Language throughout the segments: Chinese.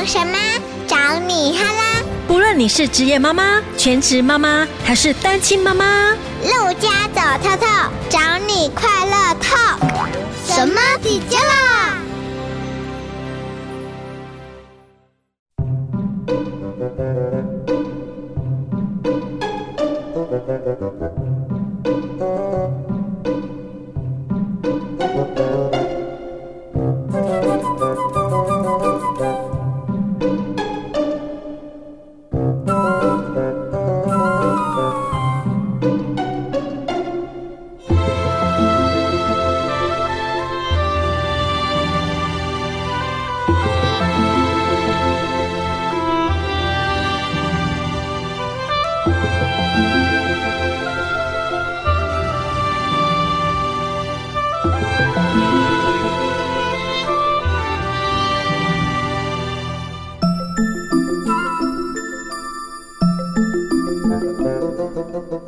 等什么？找你哈啦！不论你是职业妈妈、全职妈妈还是单亲妈妈，陆家走透透，找你快乐透。什么底加啦？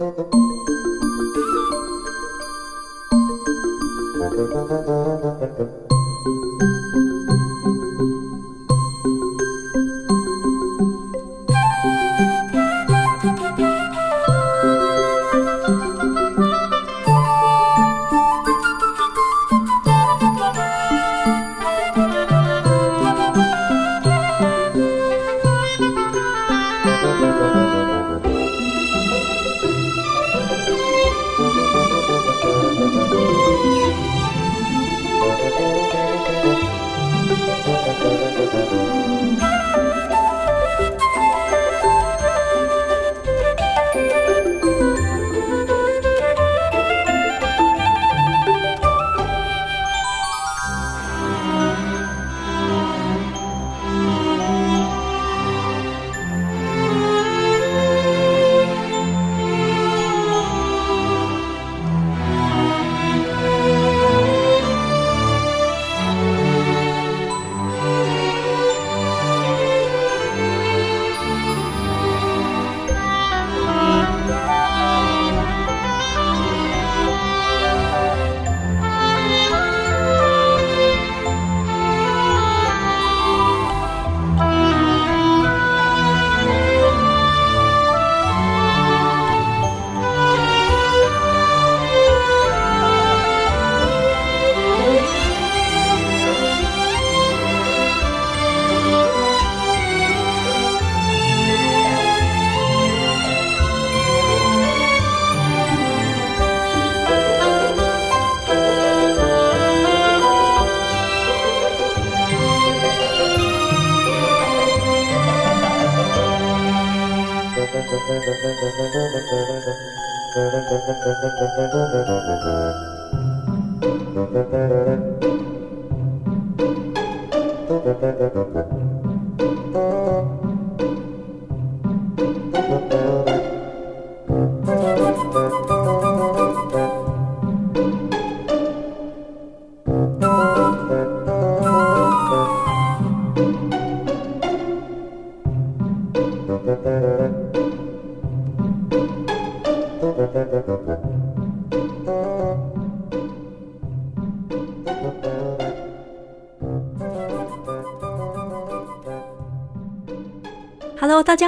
Thank 大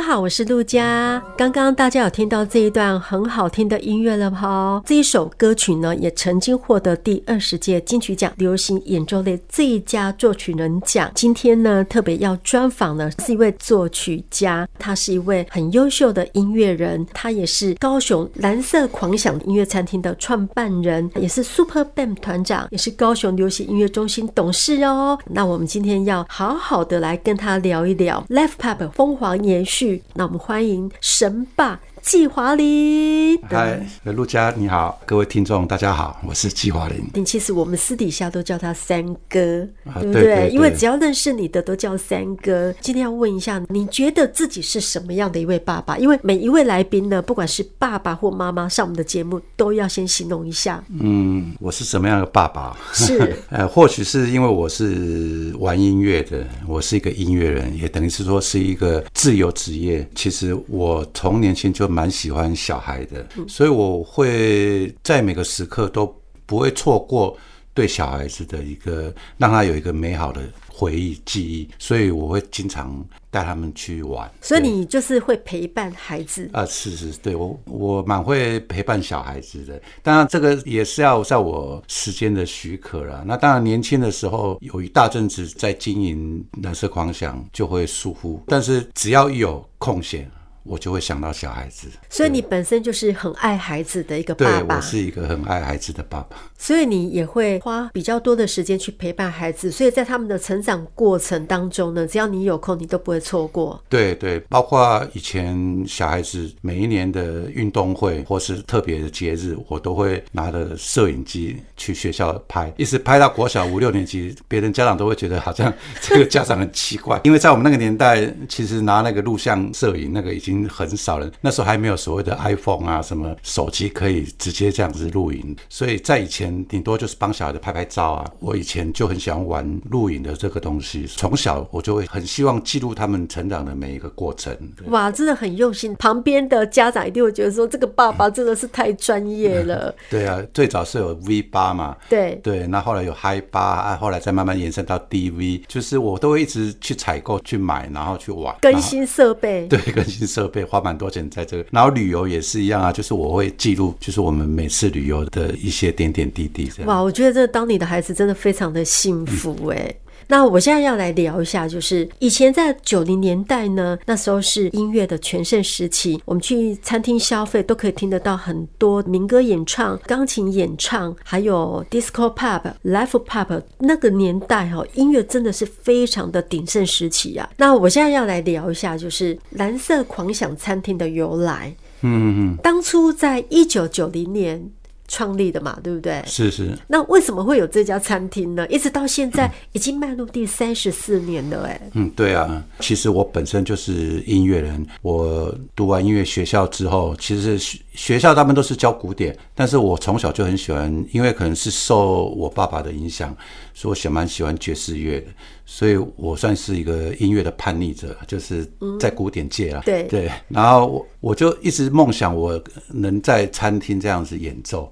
好，我是陆佳。刚刚大家有听到这一段很好听的音乐了吗？这一首歌曲呢，也曾经获得第二十届金曲奖流行演奏类最佳作曲人奖。今天呢，特别要专访的是一位作曲家，他是一位很优秀的音乐人，他也是高雄蓝色狂想音乐餐厅的创办人，也是 Super Band 团长，也是高雄流行音乐中心董事哦。那我们今天要好好的来跟他聊一聊 Live Pop 疯狂延续。那我们欢迎神吧，纪华林。嗨，陆佳你好，各位听众大家好，我是季华麟。其实我们私底下都叫他三哥，啊、对不对？对对对，因为只要认识你的都叫三哥。今天要问一下，你觉得自己是什么样的一位爸爸？因为每一位来宾呢，不管是爸爸或妈妈上我们的节目，都要先形容一下。嗯，我是什么样的爸爸？是 呃，或许是因为我是玩音乐的，我是一个音乐人，也等于是说是一个自由职业。其实我从年轻就蛮喜欢小孩的，所以我会在每个时刻都不会错过对小孩子的一个，让他有一个美好的回忆记忆，所以我会经常带他们去玩。所以你就是会陪伴孩子啊？是是，对我我蛮会陪伴小孩子的。当然这个也是要在我时间的许可啦。那当然年轻的时候有一大阵子在经营蓝色狂想，就会疏忽。但是只要一有空闲。我就会想到小孩子，所以你本身就是很爱孩子的一个爸爸。对，我是一个很爱孩子的爸爸，所以你也会花比较多的时间去陪伴孩子。所以在他们的成长过程当中呢，只要你有空，你都不会错过。对对，包括以前小孩子每一年的运动会或是特别的节日，我都会拿着摄影机去学校拍，一直拍到国小五六年级，别人家长都会觉得好像这个家长很奇怪，因为在我们那个年代，其实拿那个录像摄影那个已经。很少人，那时候还没有所谓的 iPhone 啊，什么手机可以直接这样子录影，所以在以前顶多就是帮小孩子拍拍照啊。我以前就很喜欢玩录影的这个东西，从小我就会很希望记录他们成长的每一个过程。哇，真的很用心。旁边的家长一定会觉得说，这个爸爸真的是太专业了。嗯、对啊，最早是有 V 八嘛，对对，那后来有 Hi 八啊，后来再慢慢延伸到 DV，就是我都会一直去采购、去买，然后去玩，更新设备。对，更新设备。被花蛮多钱在这个，然后旅游也是一样啊，就是我会记录，就是我们每次旅游的一些点点滴滴。哇，我觉得这当你的孩子真的非常的幸福哎、欸。嗯那我现在要来聊一下，就是以前在九零年代呢，那时候是音乐的全盛时期，我们去餐厅消费都可以听得到很多民歌演唱、钢琴演唱，还有 disco pop、live pop。那个年代哈，音乐真的是非常的鼎盛时期啊。那我现在要来聊一下，就是蓝色狂想餐厅的由来。嗯嗯嗯，当初在一九九零年。创立的嘛，对不对？是是。那为什么会有这家餐厅呢？一直到现在 已经迈入第三十四年了，哎。嗯，对啊。其实我本身就是音乐人，我读完音乐学校之后，其实学学校他们都是教古典，但是我从小就很喜欢，因为可能是受我爸爸的影响，所以我喜蛮喜欢爵士乐的。所以我算是一个音乐的叛逆者，就是在古典界啊、嗯。对对，然后我我就一直梦想我能在餐厅这样子演奏，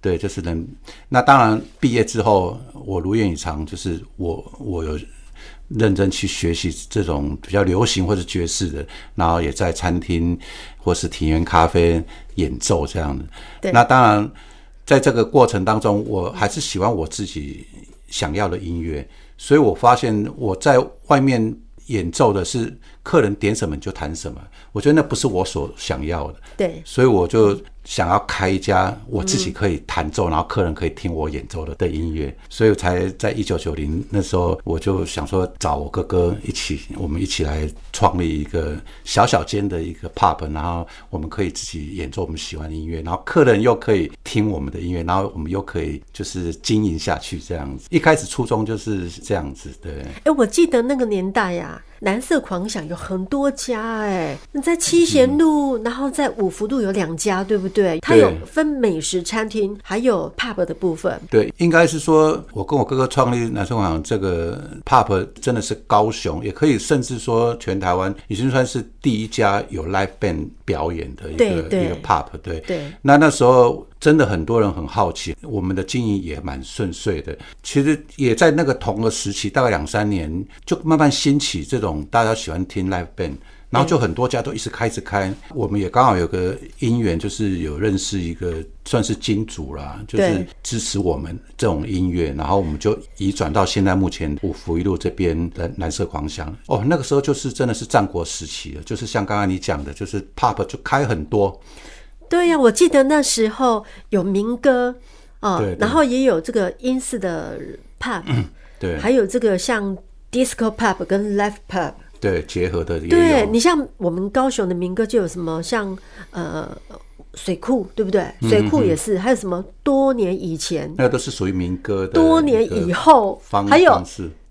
对，就是能。那当然毕业之后，我如愿以偿，就是我我有认真去学习这种比较流行或者爵士的，然后也在餐厅或是庭园咖啡演奏这样的。那当然，在这个过程当中，我还是喜欢我自己想要的音乐。所以我发现我在外面演奏的是客人点什么就弹什么，我觉得那不是我所想要的。对，所以我就想要开一家我自己可以弹奏，然后客人可以听我演奏的的音乐，所以才在一九九零那时候，我就想说找我哥哥一起，我们一起来创立一个小小间的一个 pub，然后我们可以自己演奏我们喜欢的音乐，然后客人又可以听我们的音乐，然后我们又可以就是经营下去这样子。一开始初衷就是这样子，对。哎，我记得那个年代呀、啊。蓝色狂想有很多家哎，你在七贤路，然后在五福路有两家，对不对？它有分美食餐厅，还有 pub 的部分。对，应该是说，我跟我哥哥创立蓝色狂想这个 pub，真的是高雄，也可以甚至说全台湾已经算是第一家有 live band 表演的一个一个 pub。对对。那那时候。真的很多人很好奇，我们的经营也蛮顺遂的。其实也在那个同个时期，大概两三年，就慢慢兴起这种大家喜欢听 live band，然后就很多家都一直开，一直开。我们也刚好有个因缘，就是有认识一个算是金主啦，就是支持我们这种音乐，然后我们就移转到现在目前五福一路这边的蓝色狂想。哦，那个时候就是真的是战国时期了，就是像刚刚你讲的，就是 pub 就开很多。对呀、啊，我记得那时候有民歌啊，然后也有这个英式的 pub，、嗯、对，还有这个像 disco pub 跟 live pub，对，结合的。对，你像我们高雄的民歌就有什么像呃水库，对不对？水库也是、嗯，还有什么多年以前，那都是属于民歌的。多年以后，还有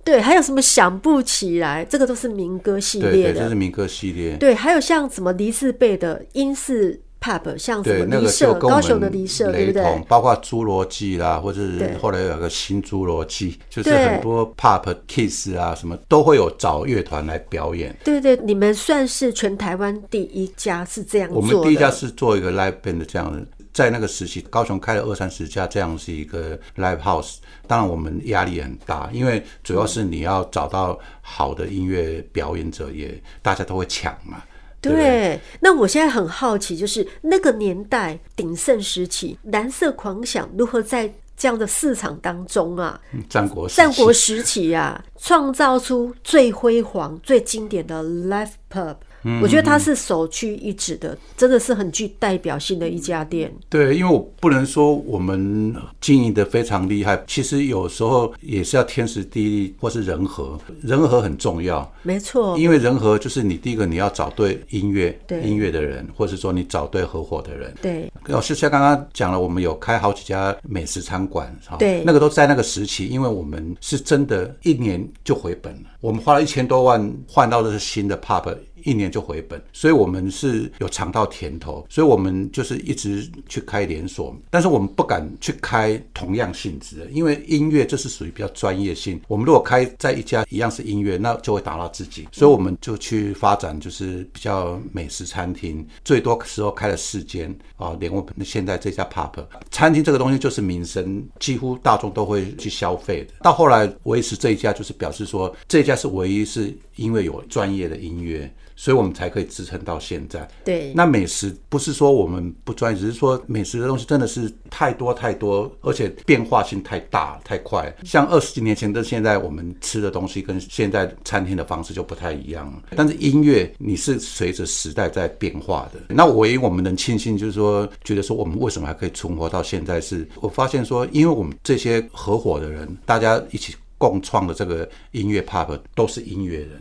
对，还有什么想不起来，这个都是民歌系列的，这是民歌系列。对，还有像什么黎士贝的英式。Pub 像什么离社、那個，高雄的离社，对不对？包括侏罗纪啦，或者是后来有个新侏罗纪，就是很多 pub kiss 啊，什么都会有找乐团来表演。对对，你们算是全台湾第一家是这样。我们第一家是做一个 live band 这样的。在那个时期，高雄开了二三十家这样是一个 live house，当然我们压力很大，因为主要是你要找到好的音乐表演者也，也大家都会抢嘛。对，对，那我现在很好奇，就是那个年代鼎盛时期，蓝色狂想如何在这样的市场当中啊，战国战国时期啊，创造出最辉煌、最经典的 live pub。我觉得它是首屈一指的，真的是很具代表性的一家店。对，因为我不能说我们经营的非常厉害，其实有时候也是要天时地利或是人和，人和很重要。没错，因为人和就是你第一个你要找对音乐音乐的人，或者说你找对合伙的人。对，老师像刚刚讲了，我们有开好几家美食餐馆，对，那个都在那个时期，因为我们是真的一年就回本了，我们花了一千多万换到的是新的 pub。一年就回本，所以我们是有尝到甜头，所以我们就是一直去开连锁，但是我们不敢去开同样性质的，因为音乐这是属于比较专业性。我们如果开在一家一样是音乐，那就会打到自己，所以我们就去发展就是比较美食餐厅，最多时候开了四间啊，连我们现在这家 pub 餐厅这个东西就是民生，几乎大众都会去消费的。到后来维持这一家，就是表示说这一家是唯一是因为有专业的音乐。所以我们才可以支撑到现在。对，那美食不是说我们不专业，只是说美食的东西真的是太多太多，而且变化性太大太快。像二十几年前跟现在，我们吃的东西跟现在餐厅的方式就不太一样了。但是音乐你是随着时代在变化的。那唯一我们能庆幸就是说，觉得说我们为什么还可以存活到现在是，是我发现说，因为我们这些合伙的人，大家一起共创的这个音乐 pub 都是音乐人，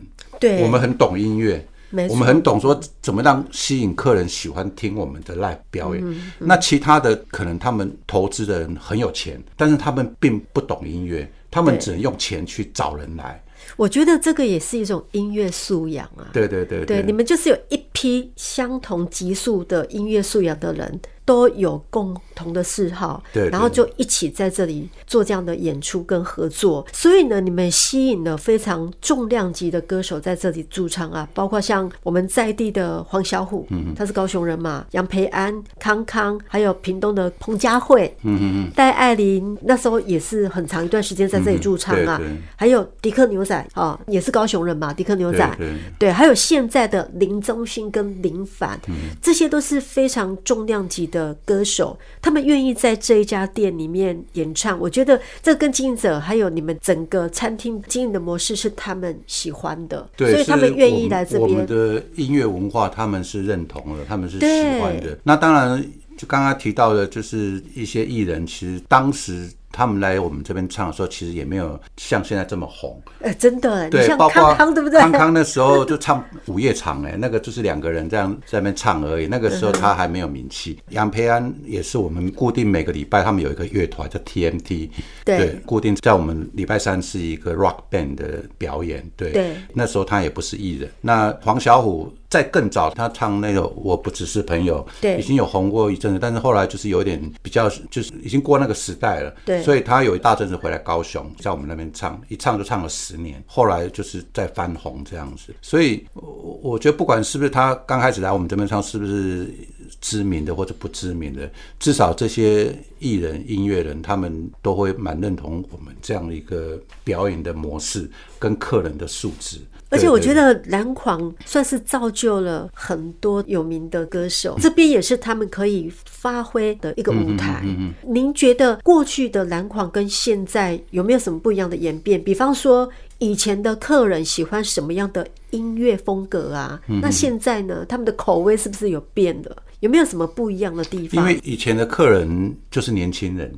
对，我们很懂音乐。我们很懂说怎么让吸引客人喜欢听我们的 live 表演。嗯嗯、那其他的可能他们投资的人很有钱，但是他们并不懂音乐，他们只能用钱去找人来。我觉得这个也是一种音乐素养啊。对对对对，对，你们就是有一批相同级数的音乐素养的人。都有共同的嗜好，对，然后就一起在这里做这样的演出跟合作，所以呢，你们吸引了非常重量级的歌手在这里驻唱啊，包括像我们在地的黄小琥，嗯，他是高雄人嘛，杨培安、康康，还有屏东的彭佳慧，嗯嗯嗯，戴爱玲那时候也是很长一段时间在这里驻唱啊，还有迪克牛仔啊，也是高雄人嘛，迪克牛仔，对，还有现在的林宗勋跟林凡，这些都是非常重量级的歌手，他们愿意在这一家店里面演唱，我觉得这跟经营者还有你们整个餐厅经营的模式是他们喜欢的，对，所以他们愿意来这边。我们的音乐文化他们是认同的，他们是喜欢的。那当然，就刚刚提到的，就是一些艺人，其实当时。他们来我们这边唱的时候，其实也没有像现在这么红。哎、欸，真的，对，像康康对不对？康康那时候就唱午夜场，哎，那个就是两个人这样在那边唱而已。那个时候他还没有名气。杨、嗯、培安也是我们固定每个礼拜，他们有一个乐团叫 TMT，对，对，固定在我们礼拜三是一个 rock band 的表演。对，对，那时候他也不是艺人。那黄小琥。在更早，他唱那个《我不只是朋友》，对，已经有红过一阵子，但是后来就是有点比较，就是已经过那个时代了，对，所以他有一大阵子回来高雄，在我们那边唱，一唱就唱了十年，后来就是在翻红这样子。所以我觉得不管是不是他刚开始来我们这边唱，是不是知名的或者不知名的，至少这些艺人、音乐人，他们都会蛮认同我们这样的一个表演的模式跟客人的素质。而且我觉得蓝狂算是造就了很多有名的歌手，这边也是他们可以发挥的一个舞台。您觉得过去的蓝狂跟现在有没有什么不一样的演变？比方说以前的客人喜欢什么样的音乐风格啊？那现在呢？他们的口味是不是有变了？有没有什么不一样的地方？因为以前的客人就是年轻人。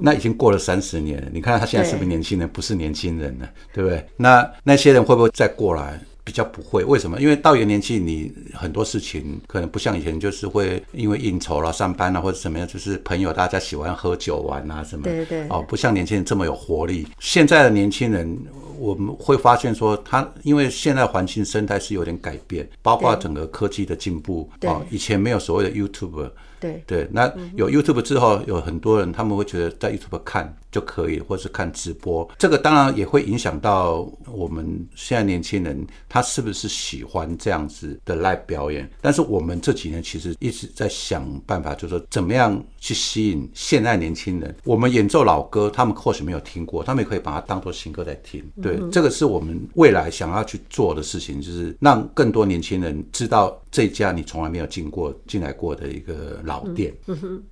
那已经过了三十年了，你看他现在是不是年轻人？不是年轻人了，对不对？那那些人会不会再过来？比较不会，为什么？因为到一个年纪，你很多事情可能不像以前，就是会因为应酬啦、上班啦或者怎么样，就是朋友大家喜欢喝酒玩啊什么。对对。哦，不像年轻人这么有活力。现在的年轻人，我们会发现说，他因为现在环境生态是有点改变，包括整个科技的进步。对。哦，以前没有所谓的 YouTube。对对，那有 YouTube 之后，有很多人他们会觉得在 YouTube 看就可以，或是看直播，这个当然也会影响到我们现在年轻人他是不是喜欢这样子的 live 表演。但是我们这几年其实一直在想办法，就是说怎么样去吸引现在年轻人。我们演奏老歌，他们或许没有听过，他们也可以把它当做新歌在听。对，这个是我们未来想要去做的事情，就是让更多年轻人知道这家你从来没有进过、进来过的一个老店。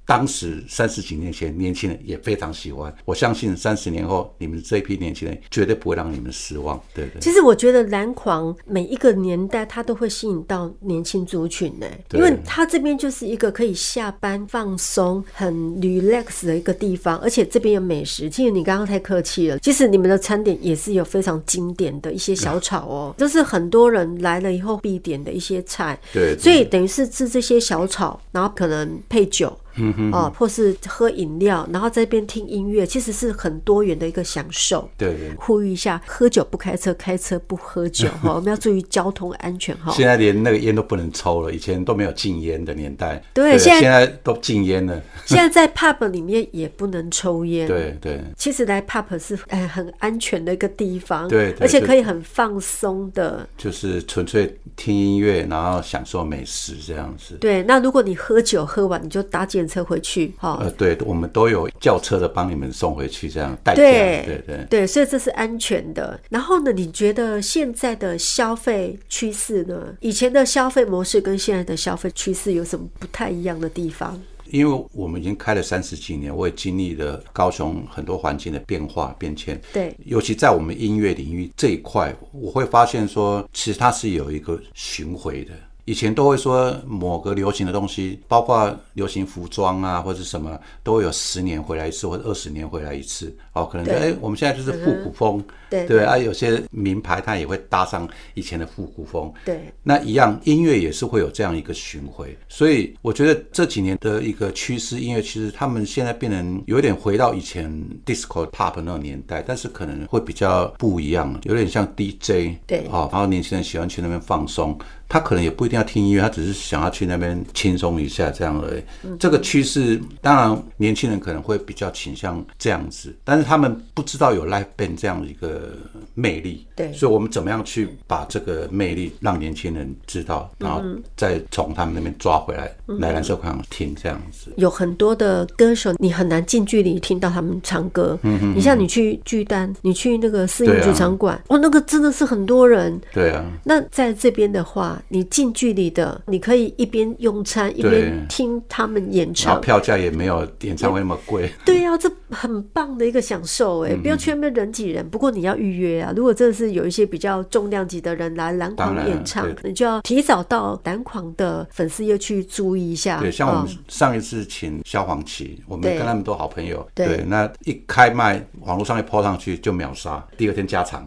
当时三十几年前，年轻人也非常喜欢。我相信三十年后，你们这批年轻人绝对不会让你们失望。对对。其实我觉得蓝狂每一个年代，它都会吸引到年轻族群呢，因为它这边就是一个可以下班放松、很 relax 的一个地方，而且这边有美食。其实你刚刚太客气了，其实你们的餐点也是有非常经典的一些小炒哦，这是很多人来了以后必点的一些菜。对，所以等于是治这些小草，然后可能配酒。嗯哼，哦，或是喝饮料，然后在这边听音乐，其实是很多元的一个享受。对对，呼吁一下，喝酒不开车，开车不喝酒 哈，我们要注意交通安全哈。现在连那个烟都不能抽了，以前都没有禁烟的年代。对，现在现在都禁烟了。现在在 pub 里面也不能抽烟。对对，其实来 pub 是哎很安全的一个地方，对，而且可以很放松的，就是纯粹听音乐，然后享受美食这样子。对，那如果你喝酒喝完，你就搭建车回去，哈，呃，对，我们都有轿车的帮你们送回去，这样代替，对对对对，所以这是安全的。然后呢，你觉得现在的消费趋势呢？以前的消费模式跟现在的消费趋势有什么不太一样的地方？因为我们已经开了三十几年，我也经历了高雄很多环境的变化变迁，对，尤其在我们音乐领域这一块，我会发现说，其实它是有一个巡回的。以前都会说某个流行的东西，包括流行服装啊，或者什么，都会有十年回来一次，或者二十年回来一次。哦，可能哎，我们现在就是复古风，对对啊，有些名牌它也会搭上以前的复古风。对，那一样音乐也是会有这样一个巡回。所以我觉得这几年的一个趋势，音乐其实他们现在变成有点回到以前 disco pop 那个年代，但是可能会比较不一样，有点像 DJ。对，哦，然后年轻人喜欢去那边放松。他可能也不一定要听音乐，他只是想要去那边轻松一下这样而已。这个趋势，当然年轻人可能会比较倾向这样子，但是他们不知道有 live band 这样的一个魅力。对，所以我们怎么样去把这个魅力让年轻人知道，然后再从他们那边抓回来，来蓝色广场听这样子。有很多的歌手，你很难近距离听到他们唱歌。嗯嗯。你像你去巨蛋，你去那个私营剧场馆，哦，那个真的是很多人。对啊。那在这边的话。你近距离的，你可以一边用餐一边听他们演唱，票价也没有演唱会那么贵。对呀、啊，这很棒的一个享受哎！不要去那边人挤人，不过你要预约啊。如果真的是有一些比较重量级的人来篮狂演唱，你就要提早到篮狂的粉丝页去注意一下。对，像我们上一次请萧煌奇，我们跟他们都好朋友。对，那一开麦，网络上一 po 上去就秒杀，第二天加场。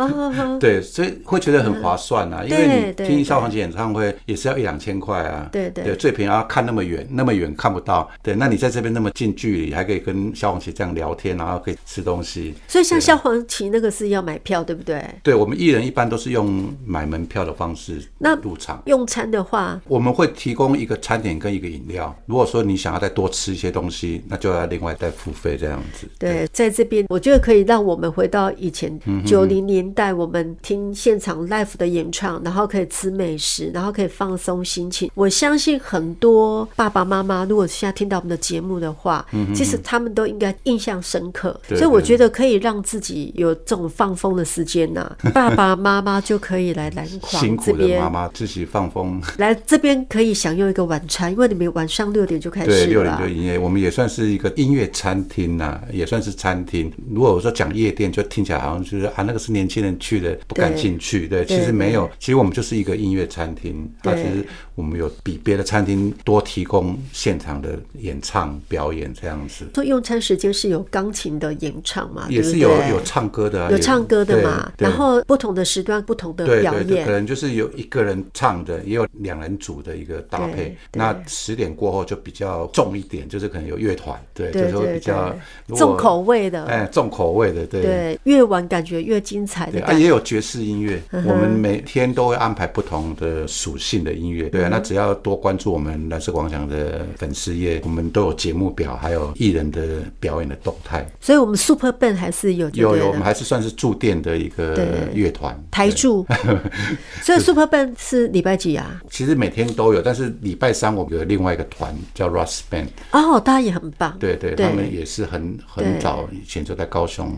对，所以会觉得很划算啊，因为你听。萧煌奇演唱会也是要一两千块啊，对对，对，最便宜要看那么远，那么远看不到，对，那你在这边那么近距离，还可以跟萧煌奇这样聊天，然后可以吃东西。所以像萧煌奇那个是要买票，对不对？对，我们艺人一般都是用买门票的方式那入场。用餐的话，我们会提供一个餐点跟一个饮料。如果说你想要再多吃一些东西，那就要另外再付费这样子。对，对在这边我觉得可以让我们回到以前九零年代，我们听现场 live 的演唱，然后可以吃。美食，然后可以放松心情。我相信很多爸爸妈妈，如果现在听到我们的节目的话，嗯、其实他们都应该印象深刻。所以我觉得可以让自己有这种放风的时间呐、啊。爸爸妈妈就可以来篮狂这边，辛苦的妈妈自己放风，来这边可以享用一个晚餐，因为你们晚上六点就开始了。对，六点就营业。我们也算是一个音乐餐厅呐、啊，也算是餐厅。如果我说讲夜店，就听起来好像就是啊，那个是年轻人去的，不感兴趣。对，对，其实没有，其实我们就是一个。音乐餐厅，它其实我们有比别的餐厅多提供现场的演唱表演这样子。所以用餐时间是有钢琴的演唱嘛？也是有有唱歌的，有唱歌歌的嘛，然后不同的时段不同的表演，对对对，可能就是有一个人唱的，也有两人组的一个搭配。那十点过后就比较重一点，就是可能有乐团，对，对就是会比较重口味的，哎，重口味的，对，对，越晚感觉越精彩的。啊，也有爵士音乐，嗯、我们每天都会安排不同的属性的音乐，对啊，那只要多关注我们蓝色广场的粉丝页，我们都有节目表，还有艺人的表演的动态。所以，我们 Super Band 还是有有有，我们还是算是驻店的一个乐团，台驻。所以 Super Band 是礼拜几啊？其实每天都有，但是礼拜三我们有另外一个团叫 Rust Band。哦，大家也很棒。对对，他们也是很很早以前就在高雄。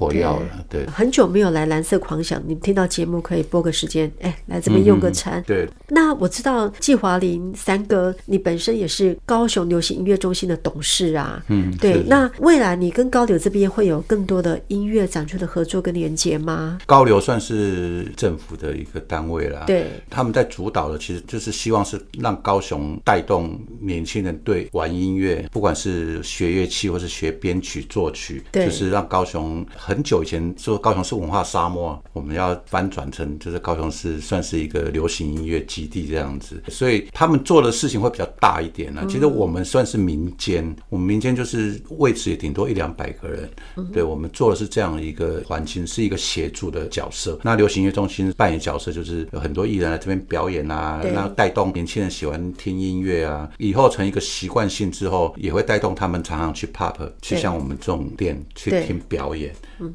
火药了，对，很久没有来蓝色狂想，你们听到节目可以拨个时间，哎，来这边用个餐。对，那我知道季华林三哥，你本身也是高雄流行音乐中心的董事啊，嗯，对。那未来你跟高流这边会有更多的音乐展出的合作跟连接吗？高流算是政府的一个单位啦，对，他们在主导的其实就是希望是让高雄带动年轻人对玩音乐，不管是学乐器或是学编曲作曲，对，就是让高雄。很久以前说高雄是文化沙漠，我们要翻转成就是高雄市算是一个流行音乐基地这样子，所以他们做的事情会比较大一点呢。其实我们算是民间，我们民间就是位置也顶多一两百个人，对，我们做的是这样一个环境，是一个协助的角色。那流行音乐中心扮演角色就是有很多艺人来这边表演啊，那带动年轻人喜欢听音乐啊，以后成一个习惯性之后，也会带动他们常常去 pub 去像我们这种店去听表演。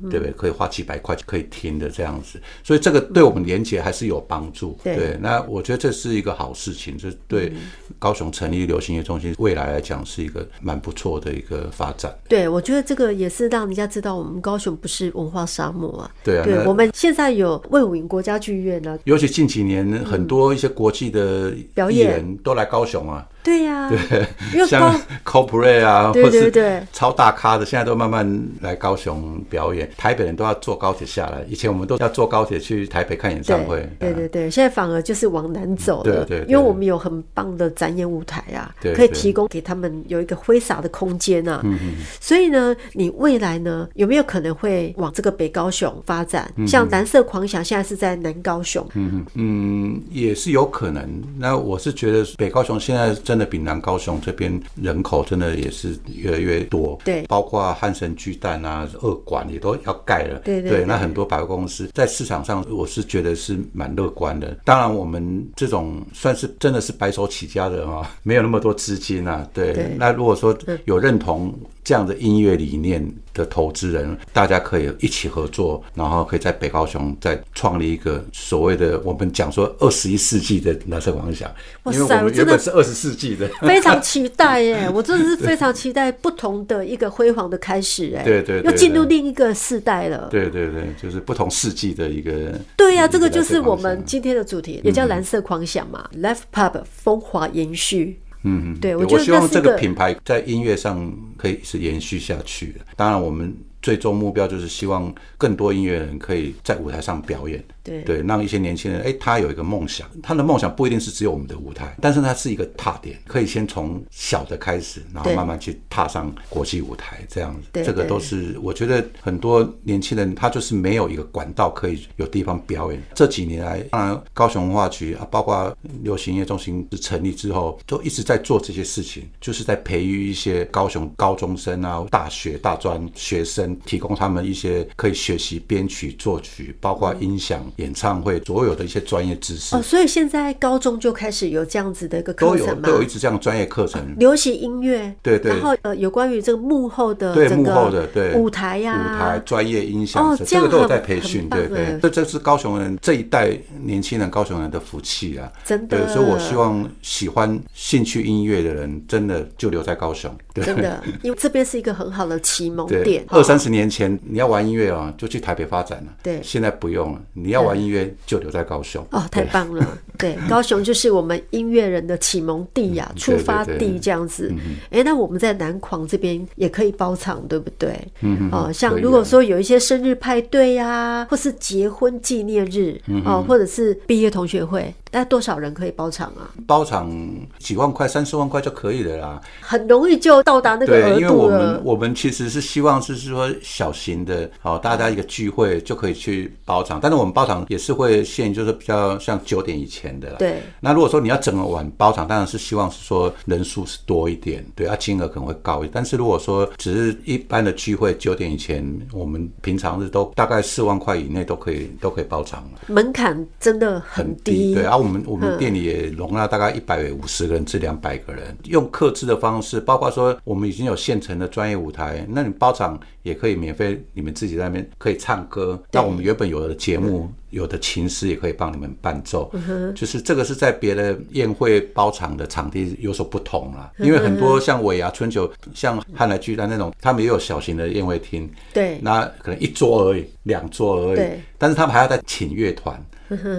对不对？可以花几百块就可以听的这样子，所以这个对我们连接还是有帮助。对，对，那我觉得这是一个好事情，就是对高雄成立流行音乐中心未来来讲是一个蛮不错的一个发展。对，我觉得这个也是让人家知道我们高雄不是文化沙漠啊。对啊，对，我们现在有魏武营国家剧院呢，尤其近几年很多一些国际的表演都来高雄啊。对呀，对，像 Coldplay 啊，对对对，超大咖的，现在都慢慢来高雄表演。台北人都要坐高铁下来，以前我们都要坐高铁去台北看演唱会。对对对，现在反而就是往南走了。对对，因为我们有很棒的展演舞台啊，可以提供给他们有一个挥洒的空间啊。嗯嗯。所以呢，你未来呢，有没有可能会往这个北高雄发展？像蓝色狂想现在是在南高雄。嗯嗯，也是有可能。那我是觉得北高雄现在真的闽南高雄这边人口真的也是越来越多，对，包括汉神巨蛋啊、二馆也都要盖了，对对。那很多百货公司在市场上，我是觉得是蛮乐观的。当然，我们这种算是真的是白手起家的啊，没有那么多资金啊，对。对，那如果说有认同。这样的音乐理念的投资人，大家可以一起合作，然后可以在北高雄再创立一个所谓的我们讲说二十一世纪的蓝色狂想。哇塞，因为我们原本是二十世纪的，非常期待耶！我真的是非常期待不同的一个辉煌的开始哎，对对，又进入另一个世代了。对对对，就是不同世纪的一个。对呀，这个就是我们今天的主题，也叫蓝色狂想嘛，Live Pub 风华延续。嗯嗯，对，我觉得我希望这个品牌在音乐上可以是延续下去的。当然，我们最终目标就是希望更多音乐人可以在舞台上表演。对对，让一些年轻人，哎，他有一个梦想，他的梦想不一定是只有我们的舞台，但是它是一个踏点，可以先从小的开始，然后慢慢去踏上国际舞台，这样子，对这个都是我觉得很多年轻人他就是没有一个管道可以有地方表演。这几年来，当然高雄文化局啊，包括流行音乐中心成立之后，都一直在做这些事情，就是在培育一些高雄高中生啊、大学大专学生，提供他们一些可以学习编曲、作曲，包括音响。演唱会所有的一些专业知识哦，所以现在高中就开始有这样子的一个课程吗？都有，都有一直这样专业课程。流行音乐，对对，然后呃，有关于这个幕后的对幕后的对舞台呀、舞台专业音响哦，这个都有在培训，对对。这这是高雄人这一代年轻人高雄人的福气啊，真的。所以我希望喜欢兴趣音乐的人，真的就留在高雄，真的，因为这边是一个很好的启蒙点。二三十年前你要玩音乐啊，就去台北发展了，对，现在不用了，你要玩音乐。就留在高雄哦，太棒了！对，高雄就是我们音乐人的启蒙地呀、啊，出发地这样子。哎，那我们在南狂这边也可以包场，对不对？嗯哦，像如果说有一些生日派对呀、啊，或是结婚纪念日哦，或者是毕业同学会，大概多少人可以包场啊？包场几万块、三四万块就可以了啦，很容易就到达那个额度了。对，因为我们我们其实是希望是说说小型的，好，大家一个聚会就可以去包场，但是我们包场也是会限，就是比较像九点以前的。对。那如果说你要整个晚包场，当然是希望是说人数是多一点，对啊，金额可能会高一点。但是如果说只是一般的聚会，九点以前，我们平常日都大概四万块以内都可以都可以包场了。门槛真的很低。对啊，我们我们店里也容纳大概一百五十个人至两百个人，用客制的方式，包括说我们已经有现成的专业舞台，那你包场也可以免费，你们自己在那边可以唱歌。那我们原本有的节目，有的琴师也可以帮你们伴奏。就是这个是在别的宴会包场的场地有所不同啦，因为很多像尾牙、春酒、像汉来巨蛋那种，他们也有小型的宴会厅。对，那可能一桌而已，两桌而已。对，但是他们还要再请乐团。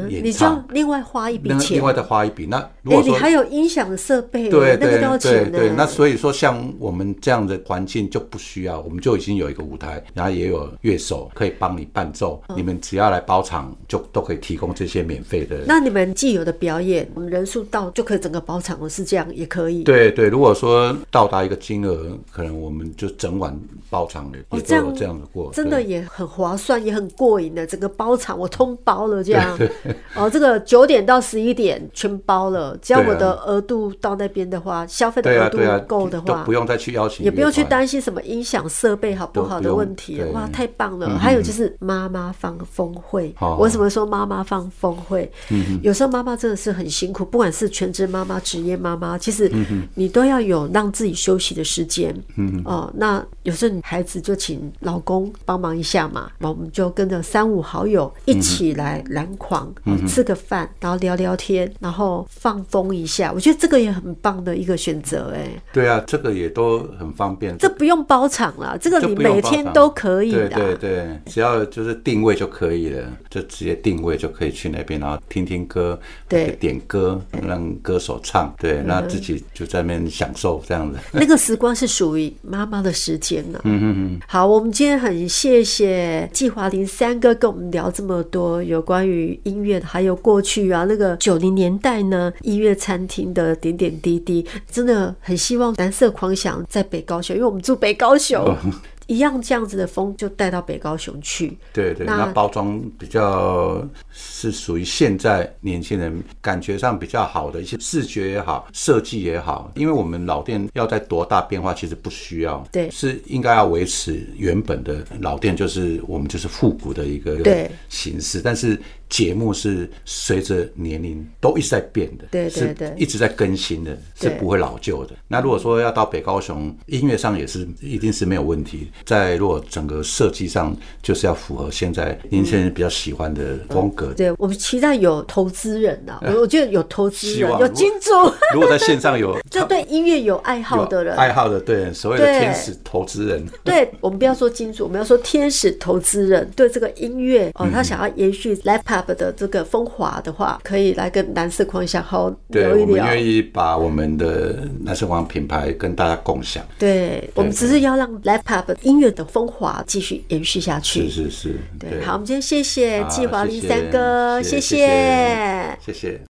你就要另外花一笔钱，另外再花一笔。那如果你还有音响的设备，对对那个都要钱。对对，那所以说，像我们这样的环境就不需要，我们就已经有一个舞台，然后也有乐手可以帮你伴奏。嗯、你们只要来包场，就都可以提供这些免费的。那你们既有的表演，我们人数到就可以整个包场了，是这样也可以。对对，如果说到达一个金额，可能我们就整晚包场的，也都有这样的过，真的也很划算，也很过瘾的。整个包场我通包了这样。哦。这个九点到十一点全包了，只要我的额度到那边的话，消费的额度够的话，都不用再去邀请，也不用去担心什么音响设备好不好的问题。哇，太棒了！还有就是妈妈放峰会，我为什么说妈妈放风会？有时候妈妈真的是很辛苦，不管是全职妈妈、职业妈妈，其实你都要有让自己休息的时间。哦，那有时候孩子就请老公帮忙一下嘛，我们就跟着三五好友一起来篮筐吃个饭，然后聊聊天，然后放风一下，我觉得这个也很棒的一个选择，哎。对啊，这个也都很方便。这不用包场了，这个你每天都可以的。对对对，只要就是定位就可以了，就直接定位就可以去那边，然后听听歌，对，点歌让歌手唱，对，那自己就在那边享受这样子。那个时光是属于妈妈的时间呢。嗯嗯嗯。好，我们今天很谢谢季华林三哥跟我们聊这么多有关于音乐的，还有。过去啊，那个九零年代呢，音乐餐厅的点点滴滴，真的很希望蓝色狂想在北高雄，因为我们住北高雄。哦一样这样子的风就带到北高雄去。对对，那包装比较是属于现在年轻人感觉上比较好的一些视觉也好，设计也好。因为我们老店要在多大变化，其实不需要。对，是应该要维持原本的老店，就是我们就是复古的一个形式。但是节目是随着年龄都一直在变的，对对对，一直在更新的，是不会老旧的。那如果说要到北高雄，音乐上也是一定是没有问题。在如果整个设计上，就是要符合现在年轻人比较喜欢的风格。对，我们期待有投资人呐，我我觉得有投资人，有金主。如果在线上有，就对音乐有爱好的人，爱好的对所谓的天使投资人。对，我们不要说金主，我们要说天使投资人。对这个音乐哦，他想要延续 Live 的这个风华的话，可以来跟蓝色狂想好聊一聊。对，我们愿意把我们的蓝色狂想品牌跟大家共享。对，我们只是要让 Live Pub 音乐的风华继续延续下去。是是是，对。好，我们今天谢谢季华林三哥，谢谢，谢谢。谢谢。